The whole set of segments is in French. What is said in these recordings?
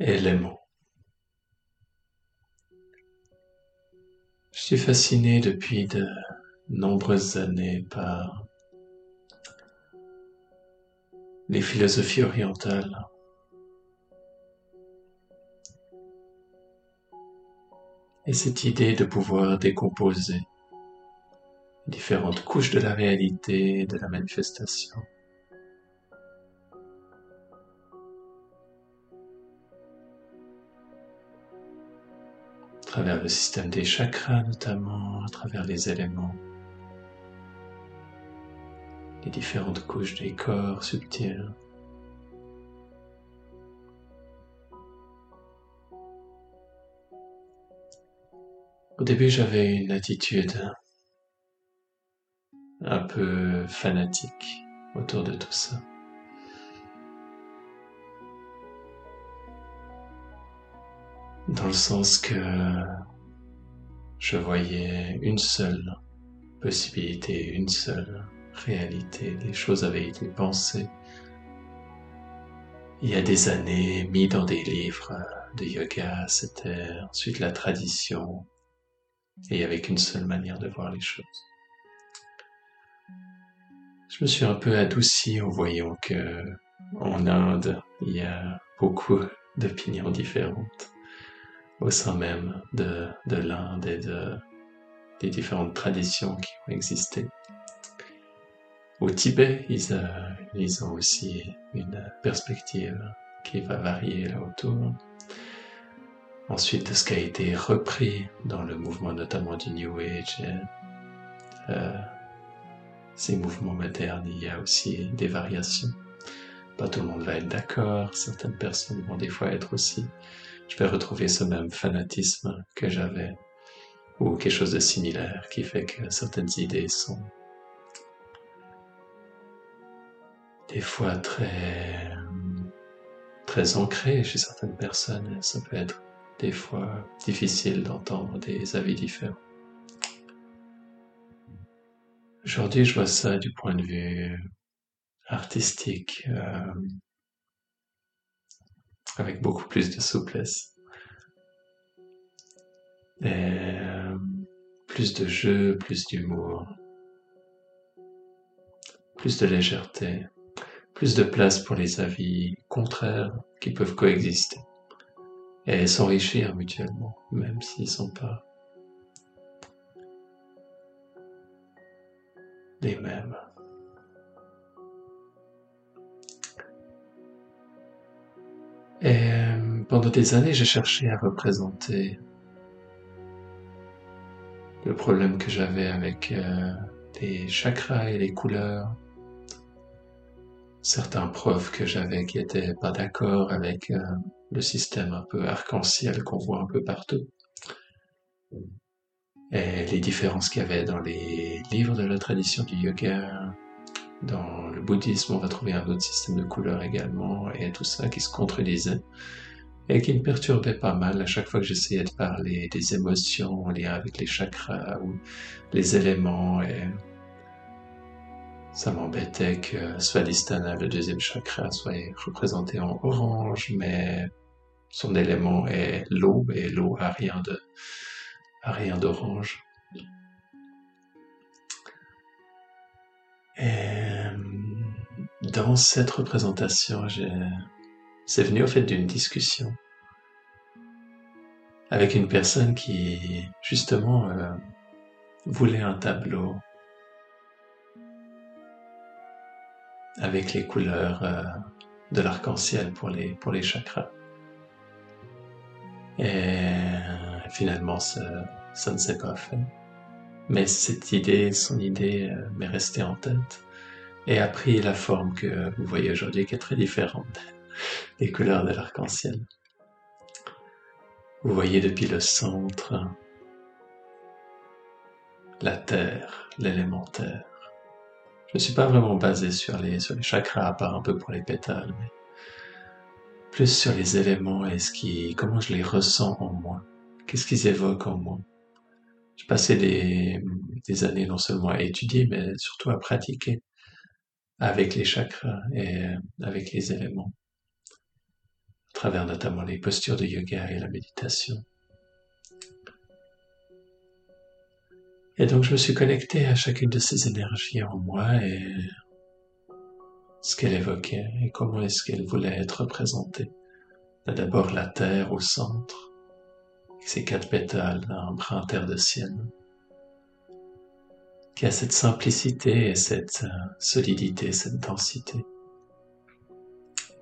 éléments. Je suis fasciné depuis de nombreuses années par les philosophies orientales. Et cette idée de pouvoir décomposer différentes couches de la réalité, de la manifestation. Travers le système des chakras notamment, à travers les éléments, les différentes couches des corps subtils. Au début, j'avais une attitude un peu fanatique autour de tout ça. Dans le sens que je voyais une seule possibilité, une seule réalité. Les choses avaient été pensées il y a des années, mis dans des livres de yoga, c'était ensuite la tradition, et avec une seule manière de voir les choses. Je me suis un peu adouci en voyant que en Inde, il y a beaucoup d'opinions différentes au sein même de, de l'Inde et de, des différentes traditions qui ont existé. Au Tibet, ils, euh, ils ont aussi une perspective qui va varier là autour. Ensuite, ce qui a été repris dans le mouvement notamment du New Age, euh, ces mouvements modernes, il y a aussi des variations. Pas tout le monde va être d'accord, certaines personnes vont des fois être aussi. Je vais retrouver ce même fanatisme que j'avais, ou quelque chose de similaire qui fait que certaines idées sont des fois très très ancrées chez certaines personnes. Ça peut être des fois difficile d'entendre des avis différents. Aujourd'hui, je vois ça du point de vue artistique, euh, avec beaucoup plus de souplesse. Et euh, plus de jeu, plus d'humour, plus de légèreté, plus de place pour les avis contraires qui peuvent coexister et s'enrichir mutuellement, même s'ils sont pas les mêmes. Et euh, pendant des années, j'ai cherché à représenter le problème que j'avais avec euh, les chakras et les couleurs. Certains profs que j'avais qui étaient pas d'accord avec euh, le système un peu arc-en-ciel qu'on voit un peu partout. Et les différences qu'il y avait dans les livres de la tradition du yoga, dans le bouddhisme, on va trouver un autre système de couleurs également, et tout ça qui se contredisait et qui me perturbait pas mal à chaque fois que j'essayais de parler des émotions en lien avec les chakras ou les éléments ça m'embêtait que Svadhisthana, le deuxième chakra, soit représenté en orange, mais son élément est l'eau, et l'eau a a rien d'orange. Et dans cette représentation, c'est venu au fait d'une discussion avec une personne qui, justement, euh, voulait un tableau avec les couleurs euh, de l'arc-en-ciel pour les, pour les chakras. Et finalement, ça ne s'est pas fait. Mais cette idée, son idée euh, m'est restée en tête et a pris la forme que vous voyez aujourd'hui qui est très différente des couleurs de l'arc-en-ciel. Vous voyez depuis le centre la terre, l'élémentaire. Je ne suis pas vraiment basé sur les, sur les chakras, à part un peu pour les pétales, mais plus sur les éléments et ce qui, comment je les ressens en moi. Qu'est-ce qu'ils évoquent en moi? J'ai passé des, années non seulement à étudier, mais surtout à pratiquer avec les chakras et avec les éléments. À travers notamment les postures de yoga et la méditation. Et donc je me suis connecté à chacune de ces énergies en moi et ce qu'elle évoquait et comment est-ce qu'elle voulait être représentée. D'abord la terre au centre, ses quatre pétales, un brin terre de ciel, qui a cette simplicité et cette euh, solidité, cette densité?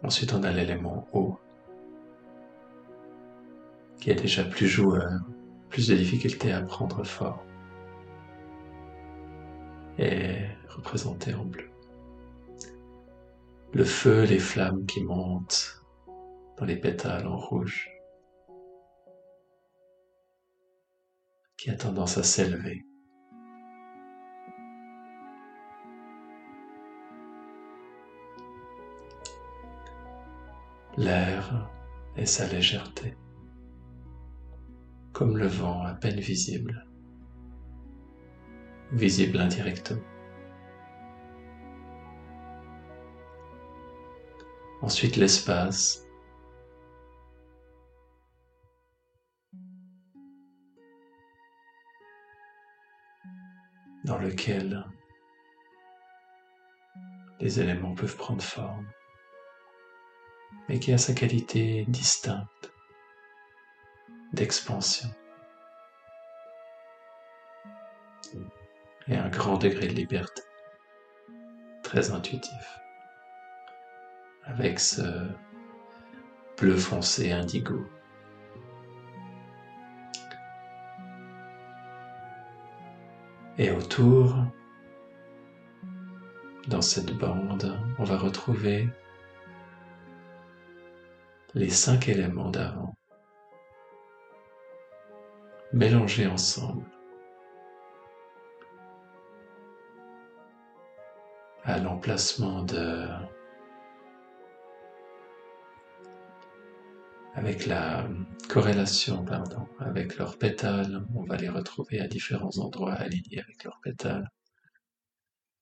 Ensuite on a l'élément eau, qui a déjà plus joueur, plus de difficulté à prendre fort et représenté en bleu. Le feu, les flammes qui montent dans les pétales en rouge, qui a tendance à s'élever. L'air et sa légèreté, comme le vent à peine visible visible indirectement. Ensuite l'espace. Les éléments peuvent prendre forme, mais qui a sa qualité distincte d'expansion. et un grand degré de liberté, très intuitif, avec ce bleu foncé indigo. Et autour, dans cette bande, on va retrouver les cinq éléments d'avant, mélangés ensemble à l'emplacement de avec la corrélation pardon avec leurs pétales on va les retrouver à différents endroits alignés avec leurs pétales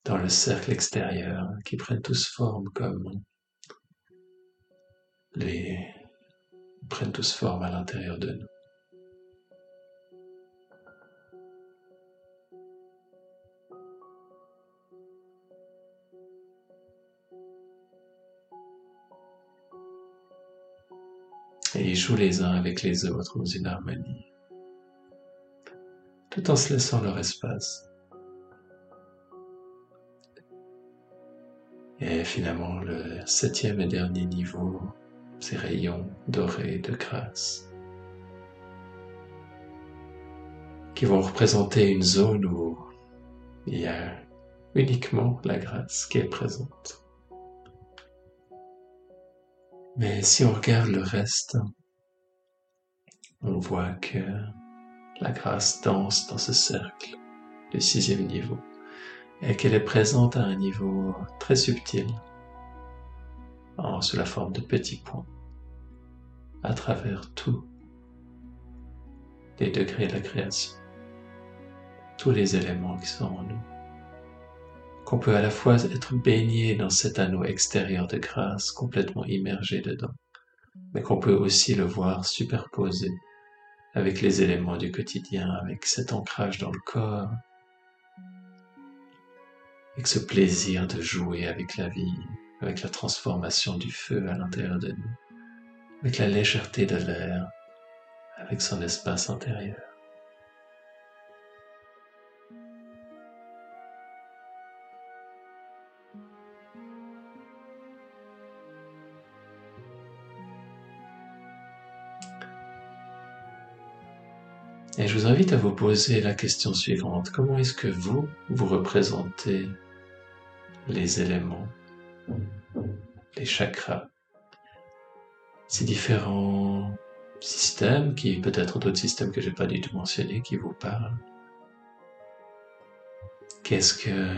dans le cercle extérieur qui prennent tous forme comme les prennent tous forme à l'intérieur de nous et ils jouent les uns avec les autres dans une harmonie, tout en se laissant leur espace. Et finalement, le septième et dernier niveau, ces rayons dorés de grâce, qui vont représenter une zone où il y a uniquement la grâce qui est présente. Mais si on regarde le reste, on voit que la grâce danse dans ce cercle du sixième niveau et qu'elle est présente à un niveau très subtil, sous la forme de petits points, à travers tous les degrés de la création, tous les éléments qui sont en nous qu'on peut à la fois être baigné dans cet anneau extérieur de grâce, complètement immergé dedans, mais qu'on peut aussi le voir superposé avec les éléments du quotidien, avec cet ancrage dans le corps, avec ce plaisir de jouer avec la vie, avec la transformation du feu à l'intérieur de nous, avec la légèreté de l'air, avec son espace intérieur. Et je vous invite à vous poser la question suivante. Comment est-ce que vous, vous représentez les éléments, les chakras, ces différents systèmes qui, peut-être d'autres systèmes que j'ai pas du tout mentionnés, qui vous parlent? Qu'est-ce que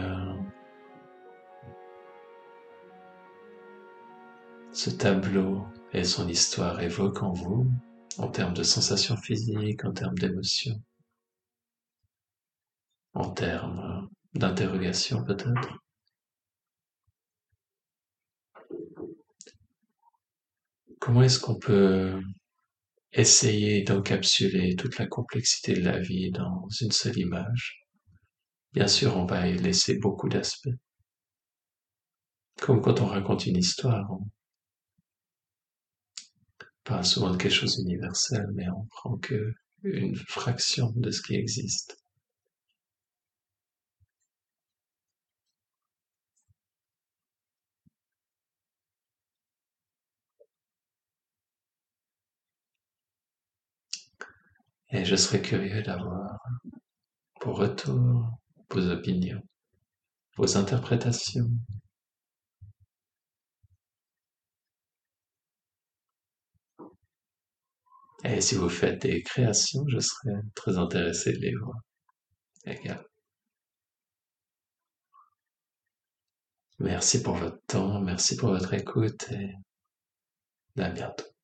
ce tableau et son histoire évoquent en vous? En termes de sensations physiques, en termes d'émotions, en termes d'interrogation peut-être. comment est-ce qu'on peut essayer d'encapsuler toute la complexité de la vie dans une seule image? Bien sûr, on va y laisser beaucoup d'aspects. Comme quand on raconte une histoire, parle souvent de quelque chose d'universel, mais on prend que une fraction de ce qui existe. Et je serais curieux d'avoir vos retours, vos opinions, vos interprétations. Et si vous faites des créations, je serais très intéressé de les voir. Merci pour votre temps, merci pour votre écoute et à bientôt.